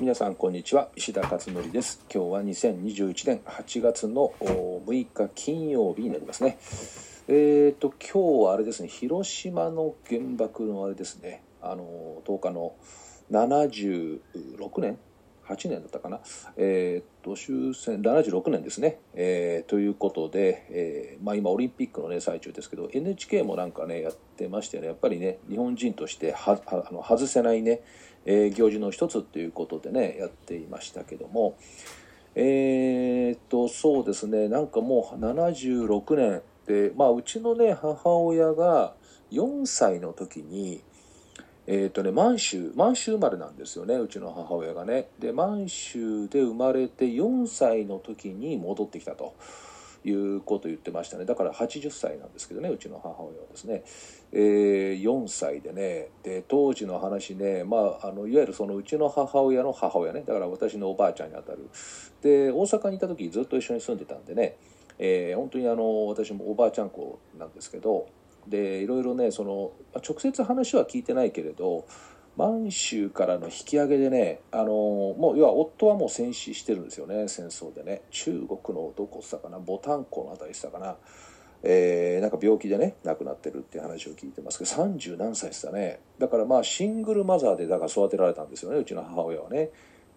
皆さんこんにちは。石田勝則です。今日は2021年8月の6日金曜日になりますね。えーと今日はあれですね。広島の原爆のあれですね。あの10日の76年年だったかな、えー、と終戦76年ですね、えー、ということで、えーまあ、今オリンピックの、ね、最中ですけど NHK もなんかねやってましてねやっぱりね日本人としてはあの外せないね、えー、行事の一つっていうことでねやっていましたけどもえー、っとそうですねなんかもう76年で、まあ、うちのね母親が4歳の時にえっ、とね、満州、満州生まれなんですよね、うちの母親がね。で、満州で生まれて4歳の時に戻ってきたと。いうことを言ってましたね。だから80歳なんですけどねうちの母親はですね、えー、4歳でね。で当時の話ね、まあ、あのいわゆるそのうちの母親の母親ね。だから私のおばあちゃんにあたる。で大阪にいた時ずっと一緒に住んでたんでね、えー、本当にあの私もおばあちゃん子なんですけどでいろいろねその直接話は聞いてないけれど満州からの引き上げでねあのもう要は夫はもう戦死してるんですよね戦争でね。中国のどこっつったかなボタン湖のあたりしたかな、えー、なんか病気でね亡くなってるっていう話を聞いてますけど30何歳したね。だからまあシングルマザーでだから育てられたんですよねうちの母親はね。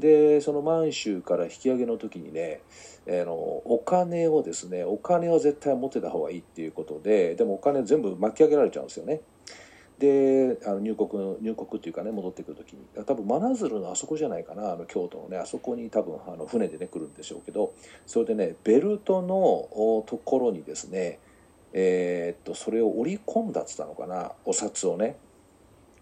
でその満州から引き上げの時にね、えー、のお金をですねお金は絶対持ってた方がいいっていうことででもお金全部巻き上げられちゃうんですよね。であの入国入国っていうかね戻ってくる時に。多分真鶴のあそこじゃないかなあの京都のねあそこに多分あの船でね来るんでしょうけどそれでねベルトのところにですねえー、っとそれを織り込んだっつったのかなお札をね。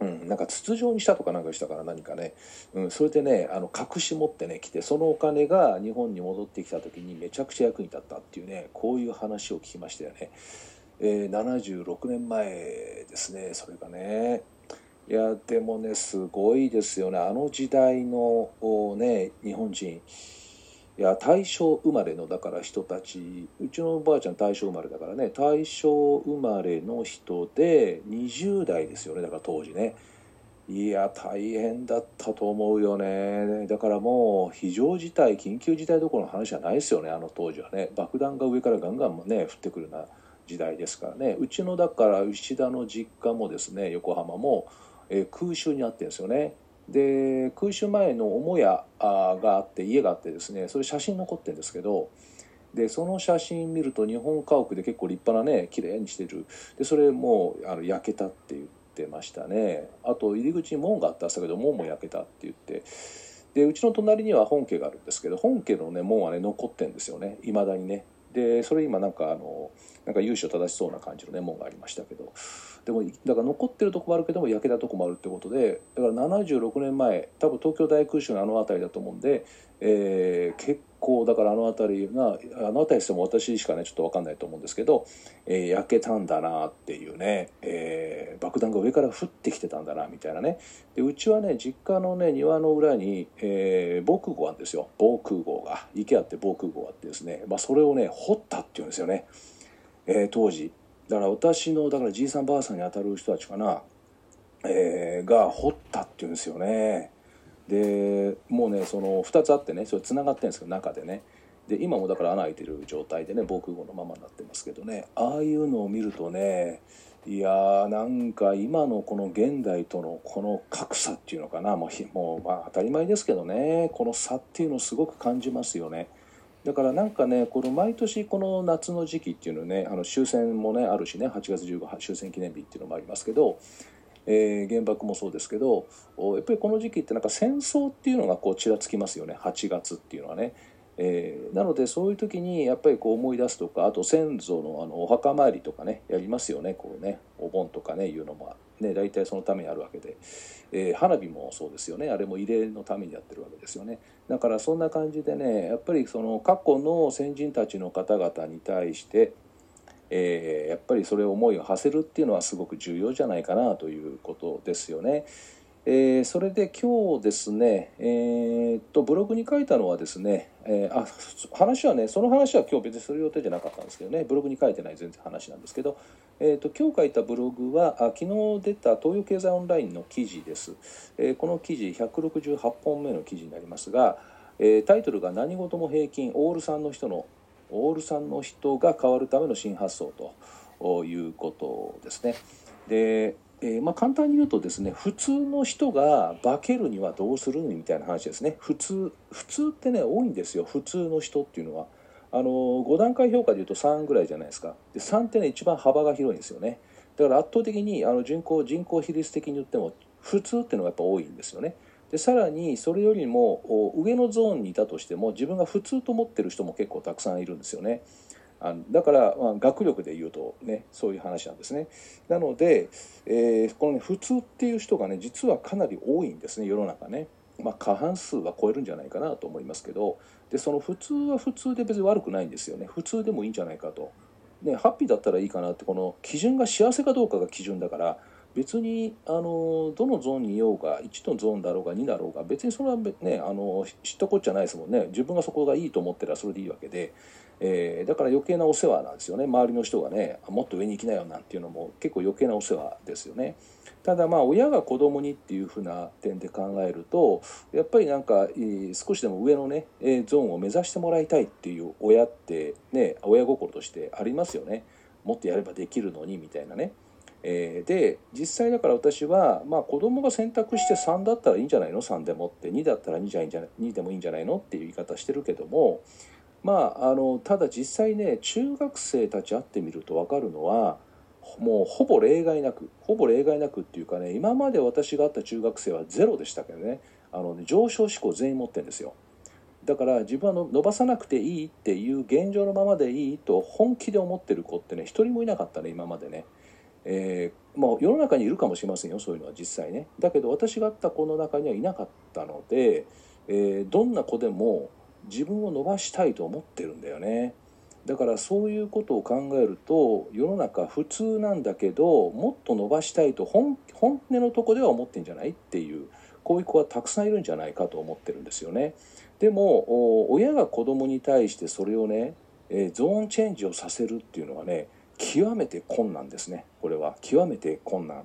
うん、なんか筒状にしたとかなんかしたから何かね、うん、それでねあの隠し持ってね来てそのお金が日本に戻ってきた時にめちゃくちゃ役に立ったっていうねこういう話を聞きましたよね、えー、76年前ですねそれがね。いやでもねすごいですよね。あの時代のね日本人。いや大正生まれのだから人たち。うちのおばあちゃん大正生まれだからね。大正生まれの人で20代ですよね。だから当時ね。いや大変だったと思うよね。だからもう非常事態緊急事態どころの話じゃないですよね。あの当時はね。爆弾が上からガンガンね降ってくるような時代ですからね。うちのだから牛田の実家もですね横浜も、えー、空襲にあってるんですよね。で空襲前の母屋があって家があってですねそれ写真残ってるんですけどでその写真見ると日本家屋で結構立派なね綺麗にしてる。でそれもうあの焼けたって言ってましたね。あと入り口に門があったんですけど門も焼けたって言って。でうちの隣には本家があるんですけど本家のね門はね残ってんですよね。いまだにね。でそれ今なんかあのなんか由緒正しそうな感じのね門がありましたけど。でもだから残ってるとこもあるけども焼けたとこもあるってことでだから76年前多分東京大空襲のあの辺りだと思うんで、えー、結構だからあの辺りがあの辺りしても私しかねちょっと分かんないと思うんですけど、えー、焼けたんだなっていうね、えー、爆弾が上から降ってきてたんだなみたいなね。でうちはね実家のね庭の裏に、えー、防空壕あるんですよ。防空壕が。池あって防空壕あってですね、まあ、それをね掘ったっていうんですよね、えー、当時。だから私のだからじいさんばあさんにあたる人たちかな、えー、が掘ったっていうんですよね。でもうねその2つあってねそれつながってるんですけど中でね。で今もだから穴開いてる状態でね防空壕のままになってますけどね。ああいうのを見るとねいやーなんか今のこの現代とのこの格差っていうのかな。もうもうまあ当たり前ですけどね。この差っていうのをすごく感じますよね。だからなんかねこの毎年この夏の時期っていうのねあの終戦もねあるしね8月15日終戦記念日っていうのもありますけど、えー、原爆もそうですけどやっぱりこの時期ってなんか戦争っていうのがこうちらつきますよね8月っていうのはね。えー、なのでそういう時にやっぱりこう思い出すとかあと先祖のあのお墓参りとかねやりますよねこうねお盆とかねいうのもね大体そのためにあるわけで、えー、花火もそうですよねあれも慰霊のためにやってるわけですよねだからそんな感じでねやっぱりその過去の先人たちの方々に対してえー、やっぱりそれを思いを馳せるっていうのはすごく重要じゃないかなということですよね。えー、それで今日ですね、えー、っとブログに書いたのはですね、えー、あ話はねその話は今日別にする予定じゃなかったんですけどねブログに書いてない全然話なんですけど、え、っと今日書いたブログはあ昨日出た東洋経済オンラインの記事です、え、この記事168本目の記事になりますが、え、タイトルが「何事も平均オール3の人のオール3の人が変わるための新発想」ということですね。でえー、まあ、簡単に言うとですね普通の人が化けるにはどうするみたいな話ですね。普通普通ってね多いんですよ。普通の人っていうのは。あの5段階評価でいうと3ぐらいじゃないですか。で3ってね一番幅が広いんですよね。だから圧倒的にあの人口人口比率的に言っても普通っていうのがやっぱ多いんですよね。でさらにそれよりも上のゾーンにいたとしても自分が普通と思ってる人も結構たくさんいるんですよね。あのだから、まあ、学力で言うとねそういう話なんですね。なので、えー、このね普通っていう人がね実はかなり多いんですね世の中ね。まあ、過半数は超えるんじゃないかなと思いますけどでその普通は普通で別に悪くないんですよね。普通でもいいんじゃないかと、ね、ハッピーだったらいいかなってこの基準が幸せかどうかが基準だから別にあのどのゾーンにいようが1のゾーンだろうが2だろうが別にそれはねあの知ったこっちゃないですもんね。自分がそこがいいと思ってればそれでいいわけで。えー、だから余計なお世話なんですよね。周りの人がねもっと上に行きなよなんていうのも結構余計なお世話ですよね。ただまあ親が子供にっていうふうな点で考えるとやっぱりなんか少しでも上のねゾーンを目指してもらいたいっていう親ってね親心としてありますよね。もっとやればできるのにみたいなね。えー、で実際だから私は、まあ、子供が選択して3だったらいいんじゃないの？3でもって。2だったら2じゃいいんじゃない？2でもいいんじゃないの？っていう言い方してるけどもまあ、あのただ実際ね中学生たち会ってみると分かるのはもうほぼ例外なくほぼ例外なくっていうかね今まで私が会った中学生はゼロでしたけどね。あのね上昇志向全員持ってるんですよ。だから自分は伸ばさなくていいっていう現状のままでいいと本気で思ってる子ってね一人もいなかったね今までね。えー、まあ、世の中にいるかもしれませんよそういうのは実際ね。だけど私が会った子の中にはいなかったので、えー、どんな子でも自分を伸ばしたいと思ってるんだよね。だからそういうことを考えると世の中普通なんだけどもっと伸ばしたいと本音のとこでは思ってんじゃない？っていうこういう子はたくさんいるんじゃないかと思ってるんですよね。でも親が子供に対してそれをねゾーンチェンジをさせるっていうのはね極めて困難ですね。これは。極めて困難。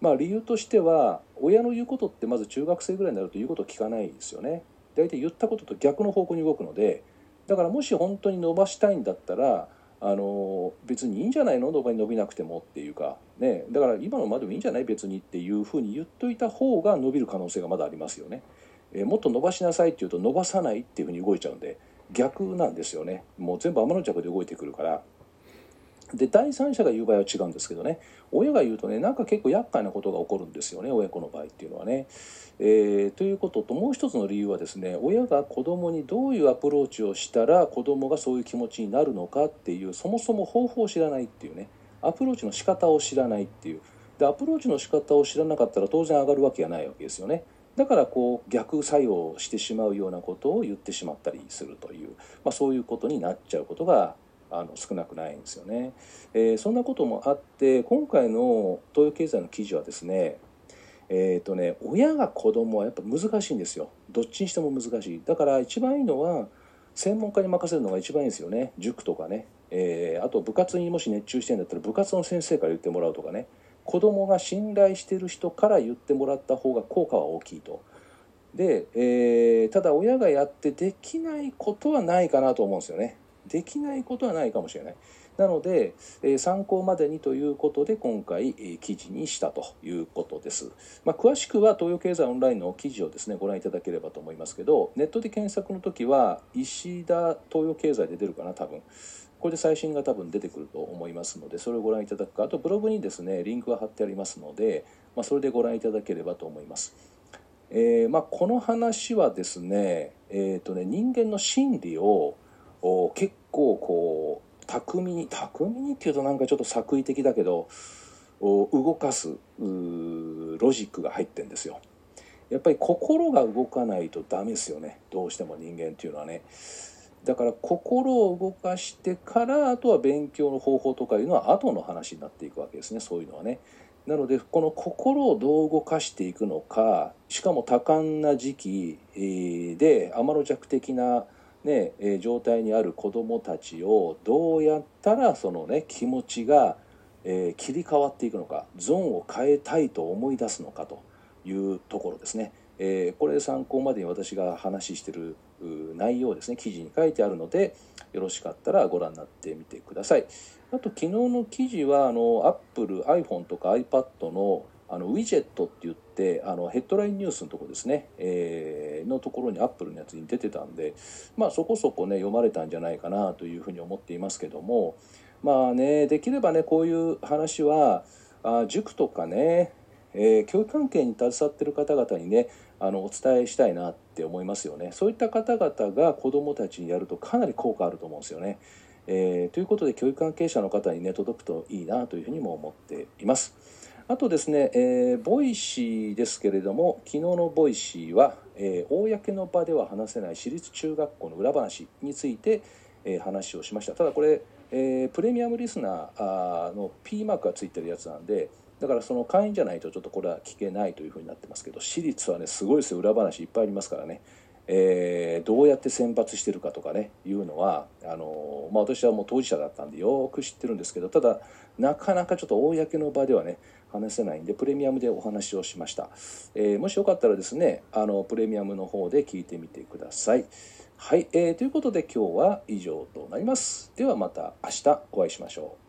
まあ理由としては親の言うことってまず中学生ぐらいになると言うことを聞かないですよね。大体言ったことと逆の方向に動くのでだからもし本当に伸ばしたいんだったらあの別にいいんじゃないの？伸ばに伸びなくてもっていうか、ね、だから今のまでもいいんじゃない別にっていうふうに言っといた方が伸びる可能性がまだありますよね。えー、もっと伸ばしなさいって言うと伸ばさないっていうふうに動いちゃうんで逆なんですよね。もう全部天の着で動いてくるから。で第三者が言う場合は違うんですけどね親が言うとねなんか結構厄介なことが起こるんですよね親子の場合っていうのはね。えー、ということともう一つの理由はですね親が子供にどういうアプローチをしたら子供がそういう気持ちになるのかっていうそもそも方法を知らないっていうねアプローチの仕方を知らないっていうでアプローチの仕方を知らなかったら当然上がるわけがないわけですよね。だからこう逆作用してしまうようなことを言ってしまったりするという、まあ、そういうことになっちゃうことがあの少なくないんですよね、えー、そんなこともあって今回の東洋経済の記事はですねえーとね、親が子供はやっぱ難しいんですよ。どっちにしても難しい。だから一番いいのは専門家に任せるのが一番いいですよね。塾とかね、えー、あと部活にもし熱中してんだったら部活の先生から言ってもらうとかね。子供が信頼してる人から言ってもらった方が効果は大きいと。で、えー、ただ親がやってできないことはないかなと思うんですよね。できないことはないかもしれない。なので、え参考までにということで今回、え記事にしたということです。まあ、詳しくは東洋経済オンラインの記事をですねご覧いただければと思いますけどネットで検索の時は石田東洋経済で出るかな多分。これで最新が多分出てくると思いますのでそれをご覧いただくかあとブログにですねリンクが貼ってありますので、まあ、それでご覧いただければと思います。えーまあ、この話はですね,、えーとね人間の心理をお結構こう巧みに巧みにっていうとなんかちょっと作為的だけど動かすロジックが入ってんですよ。やっぱり心が動かないとダメですよねどうしても人間っていうのはね。だから心を動かしてからあとは勉強の方法とかいうのは後の話になっていくわけですねそういうのはね。なのでこの心をどう動かしていくのかしかも多感な時期で天の弱的な、ねえ、状態にある子どもたちをどうやったらその、ね、気持ちが、え切り替わっていくのかゾーンを変えたいと思い出すのかというところですね。えこれ参考までに私が話してる内容ですね記事に書いてあるのでよろしかったらご覧になってみてくださいあと昨日の記事はあの Apple、iPhone とか iPad のあのウィジェットって言ってあのヘッドラインニュースのところですね、えー、のところに Apple のやつに出てたんで、まあ、そこそこね読まれたんじゃないかなというふうに思っていますけどもまあねできればねこういう話はあ塾とかね、えー、教育関係に携わってる方々にねあのお伝えしたいなって思いますよねそういった方々が子どもたちにやるとかなり効果あると思うんですよね。えー、ということで教育関係者の方にね届くといいなというふうにも思っています。あとですね、えー、ボイシーですけれども昨日のボイシーは、えー、公の場では話せない私立中学校の裏話について、えー、話をしました。ただこれ、え、プレミアムリスナーの P マークがついてるやつなんでだからその会員じゃないとちょっとこれは聞けないというふうになってますけど私立はねすごいですよ。裏話いっぱいありますからね、えー、どうやって選抜してるかとかねいうのはあの、まあ、私はもう当事者だったんでよく知ってるんですけどただなかなかちょっと公の場ではね話せないんでプレミアムでお話をしました、えー、もしよかったらですねあのプレミアムの方で聞いてみてください。はい、えー、ということで今日は以上となります。ではまた明日お会いしましょう。